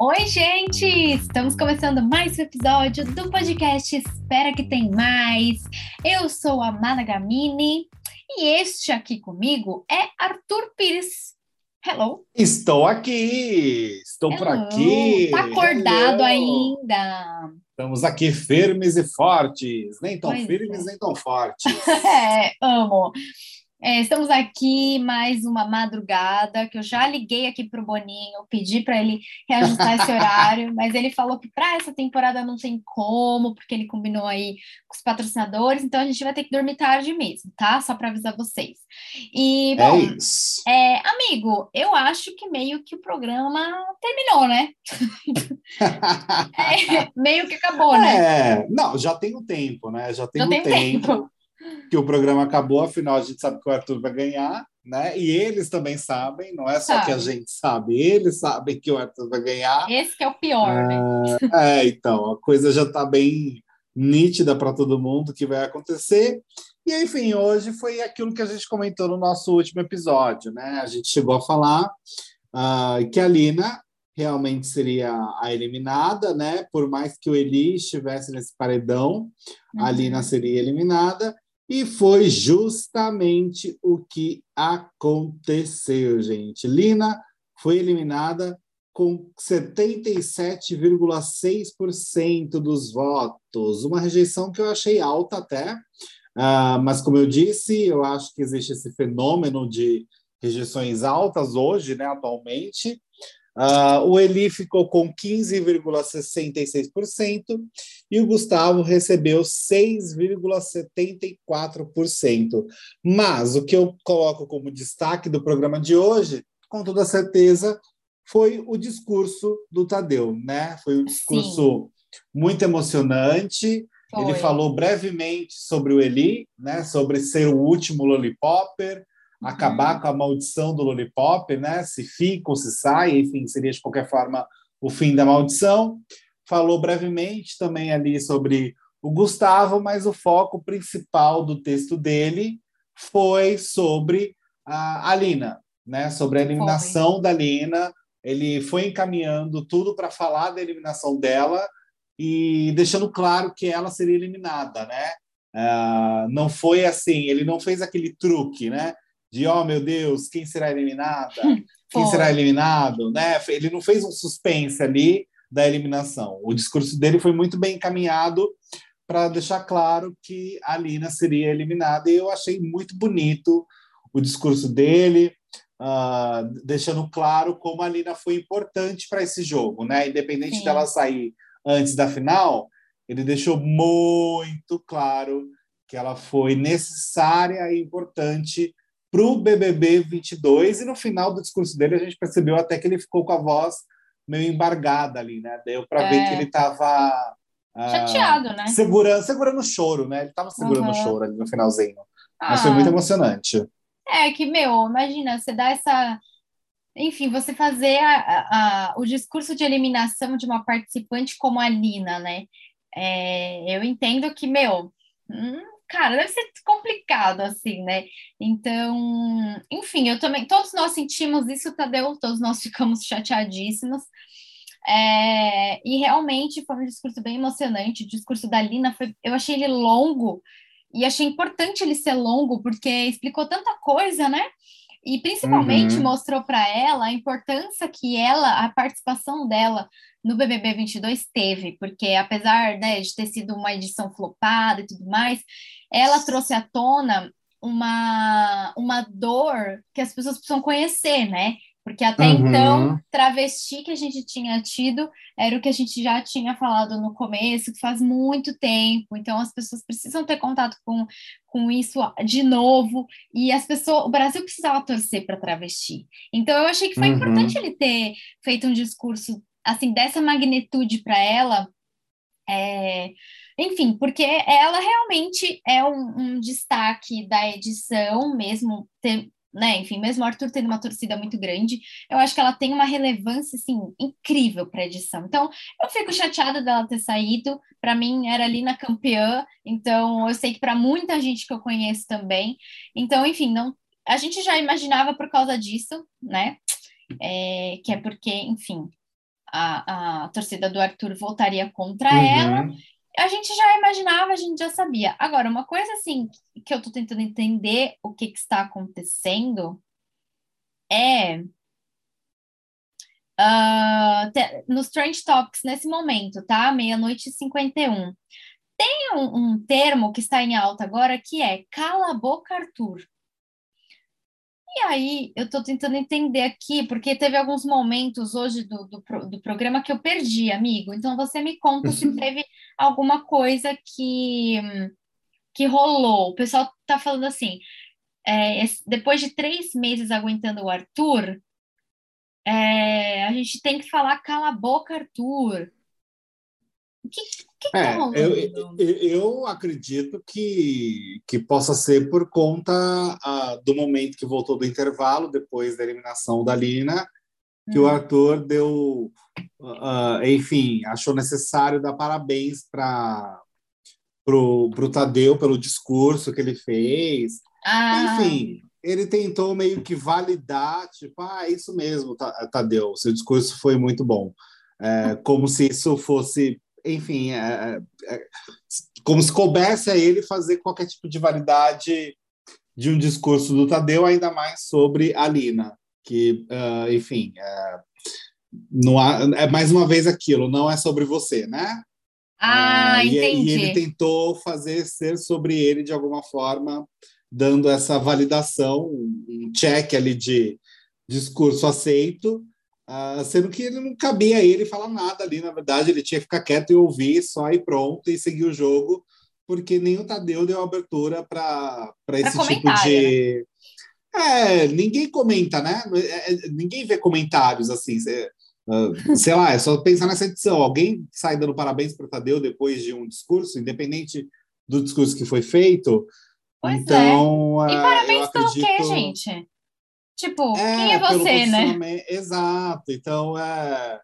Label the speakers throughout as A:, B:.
A: Oi, gente! Estamos começando mais um episódio do podcast Espera que tem mais. Eu sou a Mana Gamini e este aqui comigo é Arthur Pires. Hello!
B: Estou aqui! Estou Hello. por aqui!
A: Tá acordado Hello. ainda!
B: Estamos aqui firmes e fortes, nem tão pois firmes, é. nem tão fortes.
A: é, amo. É, estamos aqui mais uma madrugada, que eu já liguei aqui para o Boninho, pedi para ele reajustar esse horário, mas ele falou que para essa temporada não tem como, porque ele combinou aí com os patrocinadores, então a gente vai ter que dormir tarde mesmo, tá? Só para avisar vocês. E, bom, é é, amigo, eu acho que meio que o programa terminou, né? é, meio que acabou, né?
B: É, não, já tem um tempo, né? Já tem já um tem tempo. tempo que o programa acabou, afinal a gente sabe que o Arthur vai ganhar, né? E eles também sabem, não é só sabe. que a gente sabe, eles sabem que o Arthur vai ganhar.
A: Esse que é o pior, né?
B: É, então, a coisa já está bem nítida para todo mundo que vai acontecer. E enfim, hoje foi aquilo que a gente comentou no nosso último episódio, né? A gente chegou a falar uh, que a Lina realmente seria a eliminada, né? Por mais que o Eli estivesse nesse paredão, uhum. a Lina seria eliminada. E foi justamente o que aconteceu, gente. Lina foi eliminada com 77,6% dos votos, uma rejeição que eu achei alta até, uh, mas como eu disse, eu acho que existe esse fenômeno de rejeições altas hoje, né, atualmente, Uh, o Eli ficou com 15,66% e o Gustavo recebeu 6,74%. Mas o que eu coloco como destaque do programa de hoje, com toda certeza, foi o discurso do Tadeu, né? Foi um discurso Sim. muito emocionante. Foi. Ele falou brevemente sobre o Eli, né? Sobre ser o último lollipopper, acabar uhum. com a maldição do lollipop, né? Se fica ou se sai, enfim, seria de qualquer forma o fim da maldição. Falou brevemente também ali sobre o Gustavo, mas o foco principal do texto dele foi sobre a Alina, né? Sobre a eliminação foi. da Alina. Ele foi encaminhando tudo para falar da eliminação dela e deixando claro que ela seria eliminada, né? Uh, não foi assim, ele não fez aquele truque, né? De oh meu Deus, quem será eliminada? Quem será eliminado? Né? Ele não fez um suspense ali da eliminação. O discurso dele foi muito bem encaminhado para deixar claro que a Lina seria eliminada e eu achei muito bonito o discurso dele, uh, deixando claro como a Lina foi importante para esse jogo, né? Independente Sim. dela sair antes da final, ele deixou muito claro que ela foi necessária e importante para o BBB 22 e no final do discurso dele a gente percebeu até que ele ficou com a voz meio embargada ali, né? Deu para é. ver que ele estava
A: uh, chateado, né?
B: Segurando, segurando o choro, né? Ele estava segurando uhum. o choro ali no finalzinho. Ah. Mas foi muito emocionante.
A: É que, meu, imagina, você dá essa. Enfim, você fazer a, a, o discurso de eliminação de uma participante como a Lina, né? É, eu entendo que, meu, hum, cara, deve ser complicado, assim, né? Então, enfim, eu também, todos nós sentimos isso, Tadeu, todos nós ficamos chateadíssimos. É, e realmente foi um discurso bem emocionante. O discurso da Lina foi, eu achei ele longo e achei importante ele ser longo porque explicou tanta coisa, né? E principalmente uhum. mostrou para ela a importância que ela, a participação dela no BBB 22 teve, porque apesar né, de ter sido uma edição flopada e tudo mais, ela trouxe à tona uma, uma dor que as pessoas precisam conhecer, né? Porque até uhum. então, travesti que a gente tinha tido era o que a gente já tinha falado no começo, que faz muito tempo. Então, as pessoas precisam ter contato com, com isso de novo. E as pessoas, o Brasil precisava torcer para travesti. Então, eu achei que foi uhum. importante ele ter feito um discurso assim dessa magnitude para ela. É, enfim, porque ela realmente é um, um destaque da edição, mesmo ter, né? Enfim, mesmo o Arthur tendo uma torcida muito grande, eu acho que ela tem uma relevância assim incrível para a edição. Então, eu fico chateada dela ter saído. Para mim era ali na campeã, então eu sei que para muita gente que eu conheço também. Então, enfim, não a gente já imaginava por causa disso, né? é, que é porque, enfim, a, a torcida do Arthur voltaria contra uhum. ela. A gente já imaginava, a gente já sabia. Agora, uma coisa assim que eu estou tentando entender o que, que está acontecendo é Uh, te, nos Trend Topics nesse momento, tá? Meia-noite e 51. Tem um, um termo que está em alta agora que é cala boca, Arthur. E aí, eu estou tentando entender aqui, porque teve alguns momentos hoje do, do, do, programa que eu perdi, amigo. Então, você me conta se teve alguma coisa que, que rolou. O pessoal está falando assim: é, depois de três meses aguentando o Arthur, é, a gente tem que falar cala a boca, Arthur. Que, que,
B: é, tá eu, eu, acredito que, que possa ser por conta uh, do momento que voltou do intervalo, depois da eliminação da Lina, que hum. o Arthur deu, uh, enfim, achou necessário dar parabéns para o Tadeu pelo discurso que ele fez. Ah. Enfim, ele tentou meio que validar, tipo, ah, é isso mesmo, Tadeu, seu discurso foi muito bom. É, como se isso fosse, enfim, é, é, é, como se coubesse a ele fazer qualquer tipo de validade de um discurso do Tadeu, ainda mais sobre a Lina, que, uh, enfim, é, não há, é mais uma vez aquilo, não é sobre você, né?
A: Ah, uh, entendi.
B: E, e ele tentou fazer ser sobre ele de alguma forma, dando essa validação, um check ali de discurso aceito, uh, sendo que ele não cabia a ele falar nada ali, na verdade, ele tinha que ficar quieto e ouvir só e pronto, e seguir o jogo, porque nem o Tadeu deu abertura para esse tipo de. Né? É, ninguém comenta, né? É, é, ninguém vê comentários assim. Uh, sei lá, é só pensar nessa edição. Alguém sai dando parabéns para o Tadeu depois de um discurso, independente do discurso que foi feito,
A: Pois é. então, é. E parabéns pelo acredito... quê, gente? Tipo, é, quem é você, né?
B: Exato. Então, é...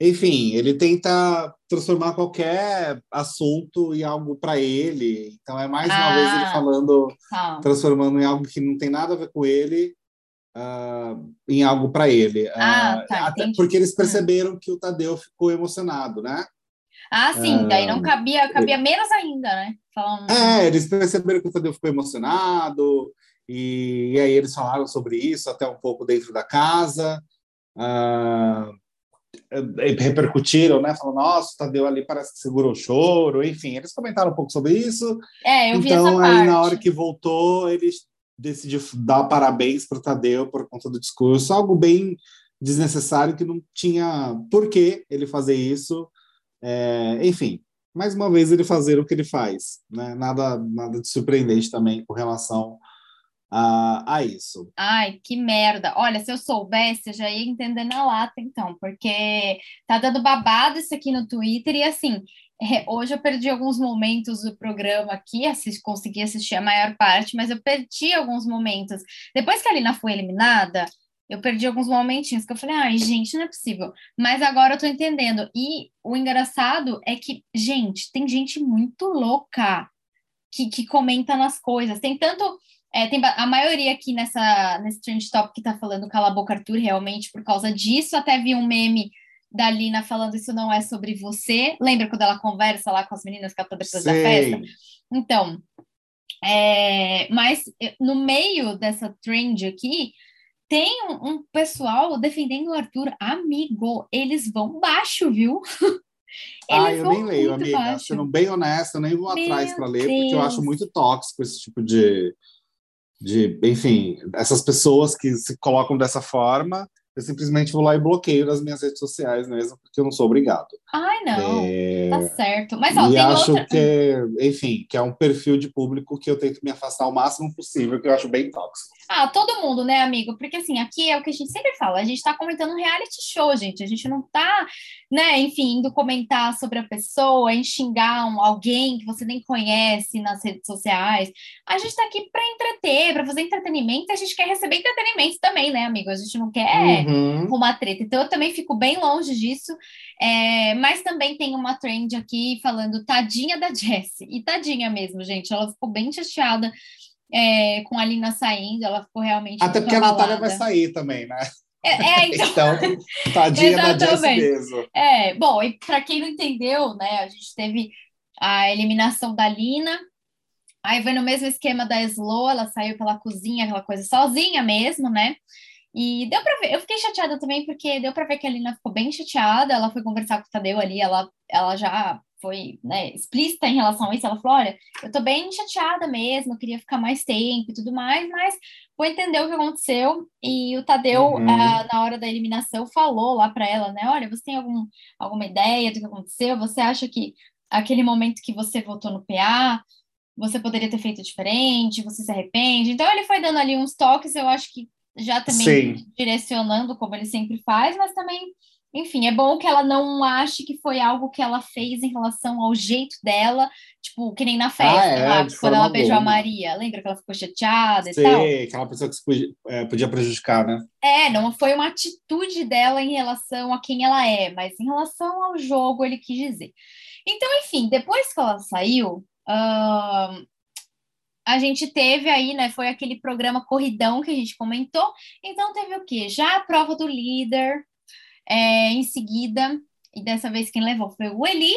B: enfim, ele tenta transformar qualquer assunto em algo para ele. Então, é mais uma ah, vez ele ah, falando, tá. transformando em algo que não tem nada a ver com ele. Uh, em algo para ele.
A: Ah, uh, tá,
B: até porque eles perceberam que o Tadeu ficou emocionado, né?
A: Ah, sim, daí não cabia, cabia menos ainda, né?
B: Falando... É, eles perceberam que o Tadeu ficou emocionado, e, e, aí eles falaram sobre isso até um pouco dentro da casa. Uh, repercutiram, né? Falando, nossa, Tadeu ali parece que segurou o choro, enfim, eles comentaram um pouco sobre isso.
A: É, eu vi
B: então,
A: essa aí parte.
B: na hora que voltou, eles decidiu dar parabéns para o Tadeu por conta do discurso, algo bem desnecessário que não tinha por que ele fazer isso. É, enfim, mais uma vez ele fazer o que ele faz, né? Nada, nada de surpreendente também com relação a, a isso.
A: Ai, que merda! Olha, se eu soubesse, eu já ia entender na lata, então, porque tá dando babado isso aqui no Twitter e assim. Hoje eu perdi alguns momentos do programa aqui, assisti, consegui assistir a maior parte, mas eu perdi alguns momentos. Depois que a Lina foi eliminada, eu perdi alguns momentinhos que eu falei, ai, gente, não é possível. Mas agora eu tô entendendo. E o engraçado é que, gente, tem gente muito louca que, que comenta nas coisas. Tem tanto. É, tem a maioria aqui nessa, nesse trend top que tá falando Cala a Boca Arthur, realmente, por causa disso. Até vi um meme da Lina falando isso não é sobre você. Lembra quando ela conversa lá com as meninas que ela depois da festa? Então, é, mas no meio dessa trend aqui, tem um, um, pessoal defendendo o Arthur, amigo, eles vão baixo, viu?
B: ah, eu nem leio, amiga. Baixo. Sendo bem honesta, eu nem vou Meu atrás para ler, porque eu acho muito tóxico esse tipo de, de. Enfim, essas pessoas que se colocam dessa forma eu simplesmente vou lá e bloqueio nas minhas redes sociais mesmo, porque eu não sou obrigado.
A: Ai, não. É... Tá certo. Mas, ó,
B: e acho outra... que, enfim, que é um perfil de público que eu tento me afastar o máximo possível, que eu acho bem tóxico.
A: Ah, todo mundo, né, amigo? Porque, assim, aqui é o que a gente sempre fala, a gente tá comentando um reality show, gente. A gente não tá, né, enfim, indo comentar sobre a pessoa, em xingar um, alguém que você nem conhece nas redes sociais. A gente tá aqui para entreter, para fazer entretenimento, a gente quer receber entretenimento também, né, amigo? A gente não quer uhum. uma treta. Então eu também fico bem longe disso. É, mas também tem uma trend aqui falando tadinha da Jessie. E tadinha mesmo, gente. Ela ficou bem chateada é, com a Lina saindo, ela ficou realmente.
B: Até porque abalada. a Natália vai sair também, né?
A: É, é então...
B: então, tadinha da Jessie mesmo.
A: É, bom, e para quem não entendeu, né, a gente teve a eliminação da Lina, aí foi no mesmo esquema da Slow, ela saiu pela cozinha, aquela coisa sozinha mesmo, né? E deu para ver, eu fiquei chateada também, porque deu para ver que a Lina ficou bem chateada, ela foi conversar com o Tadeu ali, ela, ela já foi né, explícita em relação a isso, ela falou, olha, eu tô bem chateada mesmo, eu queria ficar mais tempo e tudo mais, mas vou entender o que aconteceu, e o Tadeu, uhum. uh, na hora da eliminação, falou lá para ela, né, olha, você tem algum, alguma ideia do que aconteceu? Você acha que aquele momento que você votou no PA, você poderia ter feito diferente, você se arrepende? Então ele foi dando ali uns toques, eu acho que já também Sim. direcionando como ele sempre faz, mas também, enfim, é bom que ela não ache que foi algo que ela fez em relação ao jeito dela, tipo, que nem na festa, ah, é, lá, quando ela beijou a Maria. Lembra que ela ficou chateada
B: Sim,
A: e tal?
B: aquela pessoa que podia, é, podia prejudicar, né?
A: É, não foi uma atitude dela em relação a quem ela é, mas em relação ao jogo ele quis dizer. Então, enfim, depois que ela saiu, uh, a gente teve aí, né? Foi aquele programa Corridão que a gente comentou. Então teve o quê? Já a prova do líder, é, em seguida, e dessa vez quem levou foi o Eli.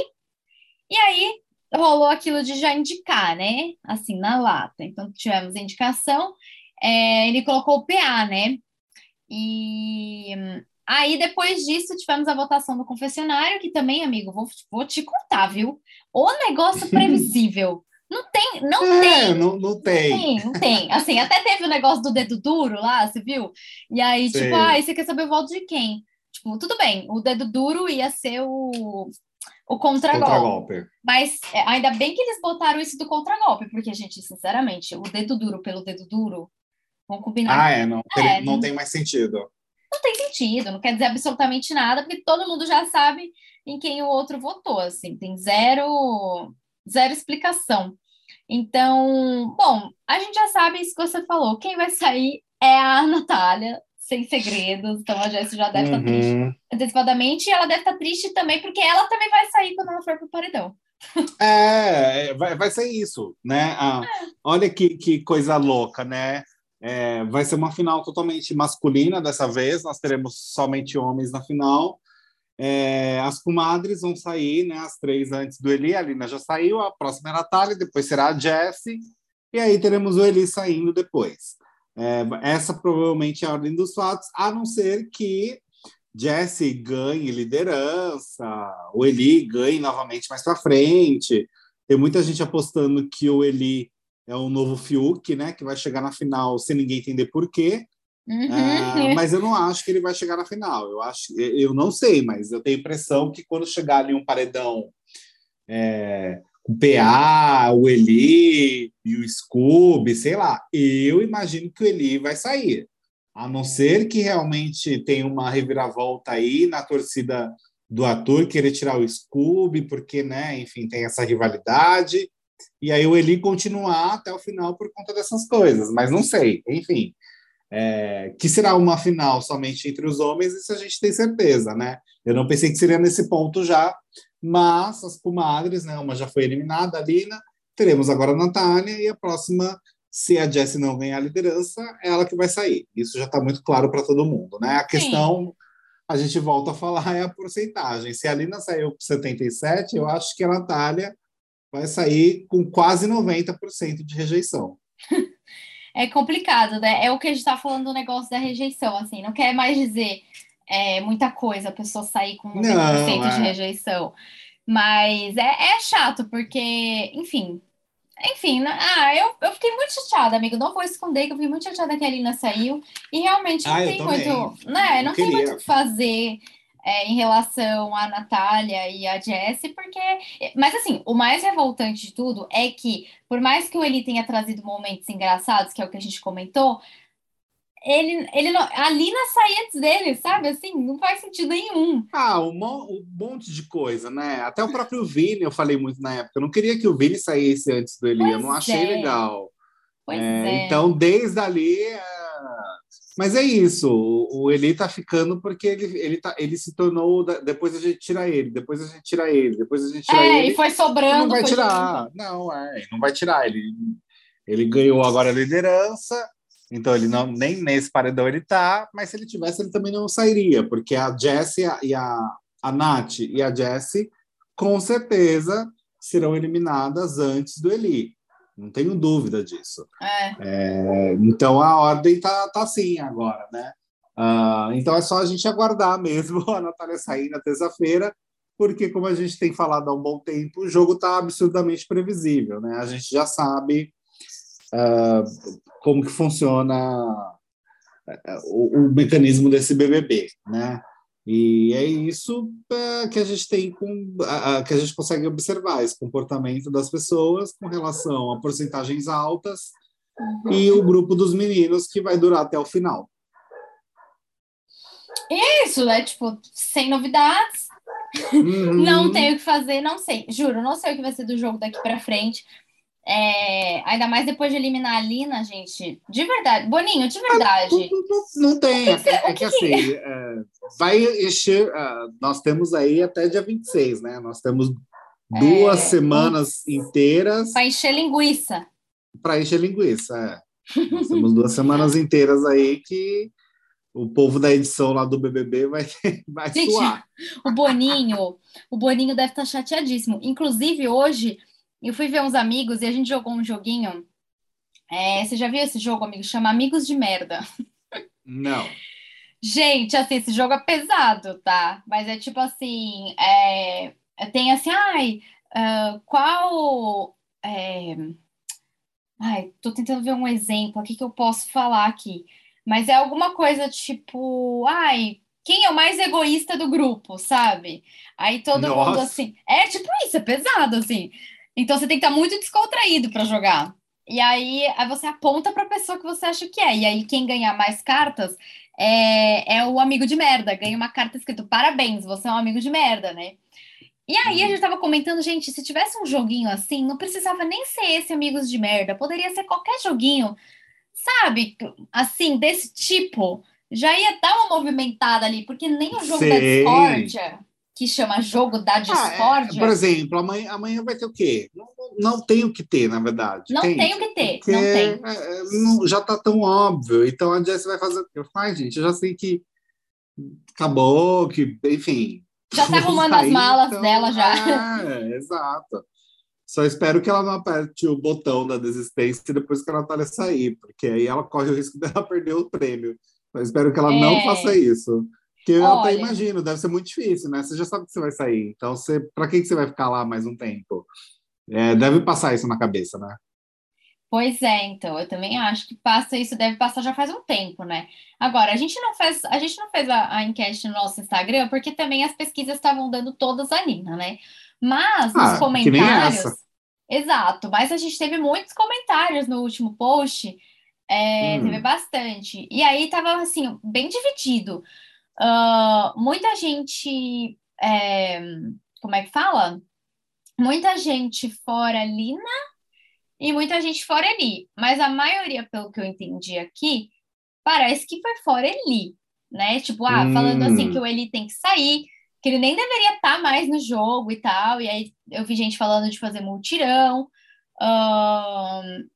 A: E aí rolou aquilo de já indicar, né? Assim, na lata. Então tivemos a indicação, é, ele colocou o PA, né? E aí depois disso tivemos a votação do confessionário, que também, amigo, vou, vou te contar, viu? O negócio previsível. Não tem, não é, tem.
B: Não, não tem.
A: Não tem, não tem. Assim, até teve o negócio do dedo duro lá, você viu? E aí, tipo, ah, você quer saber o voto de quem? Tipo, tudo bem, o dedo duro ia ser o, o contragolpe. Contra Mas é, ainda bem que eles botaram isso do contragolpe, porque, gente, sinceramente, o dedo duro pelo dedo duro, vamos combinar.
B: Ah, é, não, é, não, não tem mais sentido.
A: Não tem sentido, não quer dizer absolutamente nada, porque todo mundo já sabe em quem o outro votou, assim, tem zero zero explicação. Então, bom, a gente já sabe isso que você falou. Quem vai sair é a Natália, sem segredos. Então a Jessie já deve uhum. estar triste antecipadamente. E ela deve estar triste também, porque ela também vai sair quando ela for pro paredão.
B: É, vai, vai ser isso, né? Ah, é. Olha que, que coisa louca, né? É, vai ser uma final totalmente masculina dessa vez. Nós teremos somente homens na final. É, as comadres vão sair, né? As três antes do Eli. A Lina já saiu, a próxima é a Natália, depois será a Jessie, e aí teremos o Eli saindo depois. É, essa provavelmente é a ordem dos fatos, a não ser que Jessie ganhe liderança, o Eli ganhe novamente mais para frente. Tem muita gente apostando que o Eli é o novo Fiuk, né? Que vai chegar na final sem ninguém entender por quê. Uhum. Ah, mas eu não acho que ele vai chegar na final. Eu acho, eu não sei, mas eu tenho a impressão que quando chegar ali um paredão é, o PA, o Eli e o Scooby, sei lá, eu imagino que o Eli vai sair. A não ser que realmente tenha uma reviravolta aí na torcida do ator querer tirar o Scooby, porque, né, enfim, tem essa rivalidade. E aí o Eli continuar até o final por conta dessas coisas, mas não sei, enfim é, que será uma final somente entre os homens, isso a gente tem certeza, né? Eu não pensei que seria nesse ponto já, mas as comadres, né? Uma já foi eliminada, a Lina, teremos agora a Natália, e a próxima, se a Jessie não ganhar a liderança, é ela que vai sair. Isso já está muito claro para todo mundo, né? A questão, Sim. a gente volta a falar, é a porcentagem. Se a Lina saiu com 77%, eu acho que a Natália vai sair com quase 90% de rejeição.
A: é complicado, né? É o que a gente está falando do negócio da rejeição, assim, não quer mais dizer é, muita coisa a pessoa sair com 90% não, é. de rejeição. Mas é, é chato, porque, enfim, enfim, né? ah, eu, eu fiquei muito chateada, amigo. Não vou esconder que eu fiquei muito chateada que a Alina saiu. E realmente não ah, tem muito, né? Não tem muito o que fazer é, em relação à Natália e à Jessie, porque. Mas assim, o mais revoltante de tudo é que, por mais que o Eli tenha trazido momentos engraçados, que é o que a gente comentou, ele, ele não, a Lina sai antes dele, sabe? Assim, não faz sentido nenhum.
B: Ah, um, um monte de coisa, né? Até o próprio Vini, eu falei muito na época. Eu não queria que o Vini saísse antes do Eli, pois eu não achei é. legal. Pois é, é. Então, desde ali. É mas é isso, o, Eli tá ficando porque ele, ele, tá, ele se tornou. Depois a gente tira ele, depois a gente tira ele, depois a gente tira
A: é,
B: ele.
A: e foi sobrando.
B: Não vai tirar, não, é, não vai tirar. Ele, ele ganhou agora a liderança, Então ele não nem nesse paredão ele tá, mas se ele tivesse ele também não sairia, porque a Jessie e a, a Nath e a Jessie com certeza serão eliminadas antes do Eli. Não tenho dúvida disso. É. É, então a ordem tá, tá assim agora, né? Uh, então é só a gente aguardar mesmo a Natália sair na terça-feira, porque como a gente tem falado há um bom tempo, o jogo está absurdamente previsível, né? A gente já sabe uh, como que funciona uh, o, o, mecanismo desse BBB, né? E é isso uh, que a gente tem com que a gente consegue observar esse comportamento das pessoas com relação a porcentagens altas e o grupo dos meninos que vai durar até o final.
A: Isso, né? Tipo, sem novidades. Uhum. Não tenho o que fazer, não sei. Juro, não sei o que vai ser do jogo daqui para frente. É, ainda mais depois de eliminar a Lina, gente. De verdade. Boninho, de verdade.
B: Ah, não, não, tem. É, é, que, assim, é, vai encher. Uh, nós temos aí até dia 26, né? Nós temos duas é, semanas um, inteiras.
A: Para encher linguiça.
B: Para encher linguiça, é. Nós temos duas semanas inteiras aí que o povo da edição lá do BBB vai, vai Gente, suar.
A: O Boninho, o Boninho deve estar tá chateadíssimo. Inclusive, hoje, eu fui ver uns amigos e a gente jogou um joguinho. É, você já viu esse jogo, amigo? Chama Amigos de Merda.
B: Não.
A: Gente, assim, esse jogo é pesado, tá? Mas é tipo assim, é, tem assim, ai, uh, qual... É, ai, tô tentando ver um exemplo aqui que eu posso falar aqui. Mas é alguma coisa tipo, ai, quem é o mais egoísta do grupo, sabe? Aí todo Nossa. mundo assim. É tipo isso, é pesado, assim. Então você tem que estar muito descontraído para jogar. E aí, aí você aponta para a pessoa que você acha que é. E aí, quem ganhar mais cartas é, é o amigo de merda. Ganha uma carta escrito parabéns, você é um amigo de merda, né? E aí a gente tava comentando, gente, se tivesse um joguinho assim, não precisava nem ser esse Amigos de Merda, poderia ser qualquer joguinho sabe, assim, desse tipo, já ia dar uma movimentada ali, porque nem o jogo Sei. da discórdia, que chama jogo da discórdia. Ah,
B: é, por exemplo, amanhã, amanhã vai ter o quê? Não, não tem o que ter, na verdade.
A: Não tem, tem o que ter, não tem.
B: É, não, já tá tão óbvio. Então a Jess vai fazer. Eu falo, gente, eu já sei que acabou, que, enfim.
A: Já tá arrumando sair, as malas então, dela já.
B: É, exato. Só espero que ela não aperte o botão da desistência depois que a Natália sair, porque aí ela corre o risco dela perder o prêmio. Eu espero que ela é. não faça isso. Porque eu até imagino, deve ser muito difícil, né? Você já sabe que você vai sair. Então, você, para que, que você vai ficar lá mais um tempo? É, deve passar isso na cabeça, né?
A: Pois é, então, eu também acho que passa isso, deve passar já faz um tempo, né? Agora, a gente não fez, a gente não fez a, a enquete no nosso Instagram, porque também as pesquisas estavam dando todas a Nina, né? Mas nos ah, comentários. Exato, mas a gente teve muitos comentários no último post. É, hum. Teve bastante. E aí tava assim, bem dividido. Uh, muita gente. É, como é que fala? Muita gente fora Lina e muita gente fora Eli. Mas a maioria, pelo que eu entendi aqui, parece que foi fora Eli, né? Tipo, ah, hum. falando assim que o Eli tem que sair, que ele nem deveria estar tá mais no jogo e tal. E aí eu vi gente falando de fazer multirão. Um,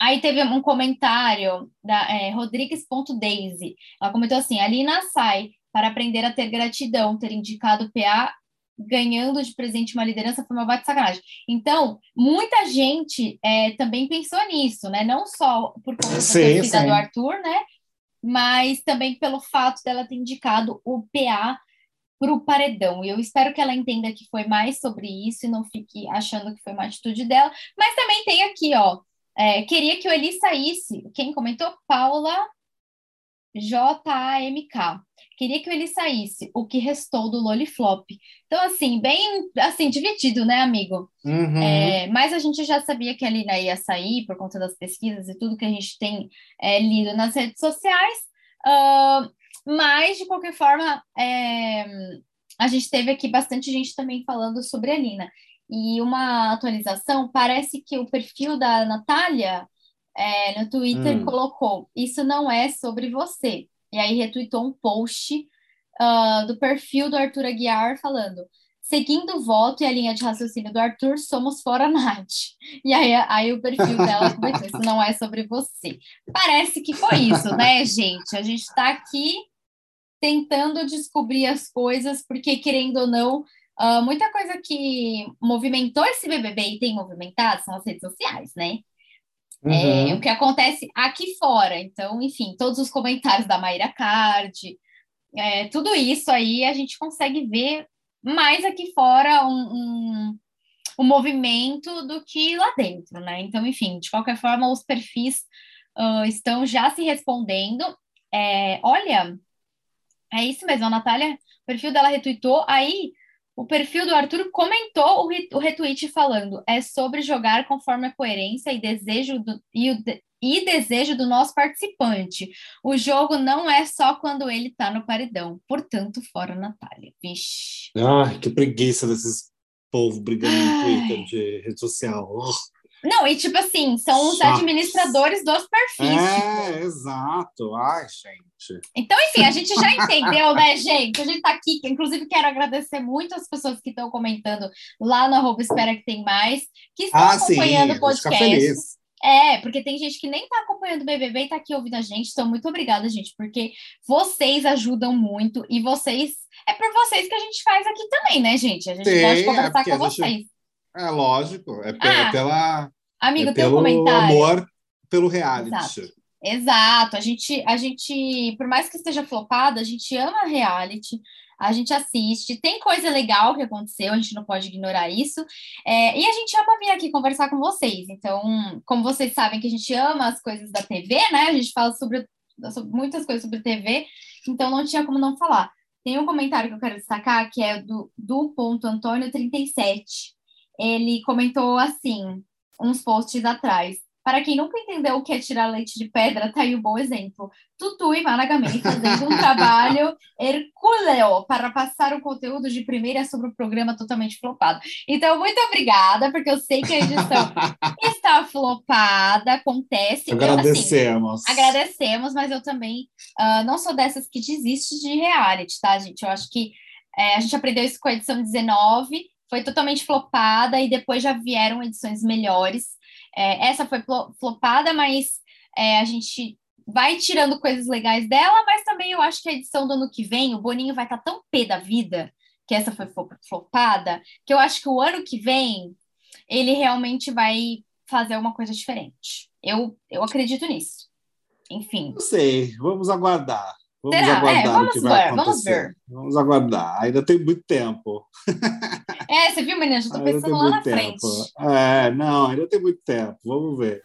A: aí teve um comentário da é, Rodrigues.daisy. Ela comentou assim: Alina sai para aprender a ter gratidão, ter indicado o PA ganhando de presente uma liderança foi uma bate sacanagem. Então, muita gente é, também pensou nisso, né? Não só por conta da torcida do Arthur, né? Mas também pelo fato dela ter indicado o PA para o paredão. E eu espero que ela entenda que foi mais sobre isso e não fique achando que foi uma atitude dela. Mas também tem aqui, ó. É, queria que o Eli saísse. Quem comentou? Paula J-A-M-K. Queria que o Eli saísse. O que restou do Loliflop. Então, assim, bem assim, dividido, né, amigo?
B: Uhum.
A: É, mas a gente já sabia que a Lina ia sair por conta das pesquisas e tudo que a gente tem é, lido nas redes sociais. Uh, mas, de qualquer forma, é, a gente teve aqui bastante gente também falando sobre a Lina. E uma atualização, parece que o perfil da Natália é, no Twitter hum. colocou: Isso não é sobre você. E aí retweetou um post uh, do perfil do Arthur Aguiar falando: seguindo o voto e a linha de raciocínio do Arthur, somos fora Nath. E aí, aí o perfil dela comentou: Isso não é sobre você. Parece que foi isso, né, gente? A gente está aqui tentando descobrir as coisas, porque, querendo ou não, uh, muita coisa que movimentou esse BBB e tem movimentado são as redes sociais, né? Uhum. É, o que acontece aqui fora. Então, enfim, todos os comentários da Mayra Card, é, tudo isso aí a gente consegue ver mais aqui fora um, um, um, movimento do que lá dentro, né? Então, enfim, de qualquer forma, os perfis uh, estão já se respondendo. É, olha, é isso mesmo, a Natália, o perfil dela retweetou, aí o perfil do Arthur comentou o, retweet falando: é sobre jogar conforme a coerência e desejo do, e, o, e desejo do nosso participante. O jogo não é só quando ele está no paredão. Portanto, fora Natália. Vixe.
B: Ai, que preguiça desses povo brigando no Twitter de rede social. Oh.
A: Não, e tipo assim, são os administradores dos perfis.
B: É, tipo. exato. Ai, gente.
A: Então, enfim, a gente já entendeu, né, gente? A gente tá aqui, inclusive quero agradecer muito as pessoas que estão comentando lá no arroba Espera Que Tem Mais, que estão ah, acompanhando sim, o podcast. É, porque tem gente que nem tá acompanhando o BBB e tá aqui ouvindo a gente. Então, muito obrigada, gente, porque vocês ajudam muito e vocês. É por vocês que a gente faz aqui também, né, gente? A gente Sim, gosta de conversar é com vocês. Gente...
B: É lógico, é, ah, é pela.
A: Amigo,
B: é
A: teu comentário.
B: amor pelo reality.
A: Exato. Exato. A gente, a gente, por mais que esteja flopado, a gente ama reality a gente assiste, tem coisa legal que aconteceu, a gente não pode ignorar isso, é, e a gente ama vir aqui conversar com vocês. Então, como vocês sabem que a gente ama as coisas da TV, né? A gente fala sobre, sobre muitas coisas sobre TV, então não tinha como não falar. Tem um comentário que eu quero destacar, que é do, do ponto Antônio 37. Ele comentou assim, uns posts atrás. Para quem nunca entendeu o que é tirar leite de pedra, tá aí um bom exemplo. Tutu e Managami fazendo um trabalho hercúleo para passar o conteúdo de primeira sobre o programa totalmente flopado. Então, muito obrigada, porque eu sei que a edição está flopada, acontece.
B: Agradecemos.
A: Eu, assim, agradecemos, mas eu também uh, não sou dessas que desiste de reality, tá, gente? Eu acho que é, a gente aprendeu isso com a edição 19, foi totalmente flopada e depois já vieram edições melhores. É, essa foi flopada, mas é, a gente vai tirando coisas legais dela, mas também eu acho que a edição do ano que vem, o Boninho vai estar tá tão pé da vida que essa foi flopada, que eu acho que o ano que vem ele realmente vai fazer uma coisa diferente. Eu, eu acredito nisso. Enfim.
B: Não sei, vamos aguardar. Vamos Será? aguardar é, vamos o que vai ver, acontecer. Vamos ver. Vamos aguardar. Ainda tem muito tempo.
A: É, você viu, menina? Já tô pensando lá na tempo. frente.
B: É, não, ainda tem muito tempo. Vamos ver.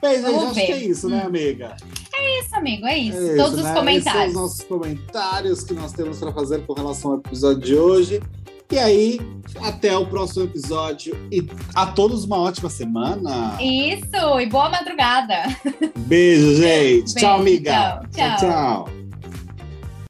B: Bem, Vamos acho ver. que é isso, né, amiga?
A: É isso, amigo, é isso. É Todos isso, os né? comentários. Esses
B: são os nossos comentários que nós temos para fazer com relação ao episódio de hoje. E aí, até o próximo episódio. E a todos uma ótima semana.
A: Isso, e boa madrugada.
B: Beijo, gente. Beijo, tchau, amiga.
A: tchau. tchau. tchau.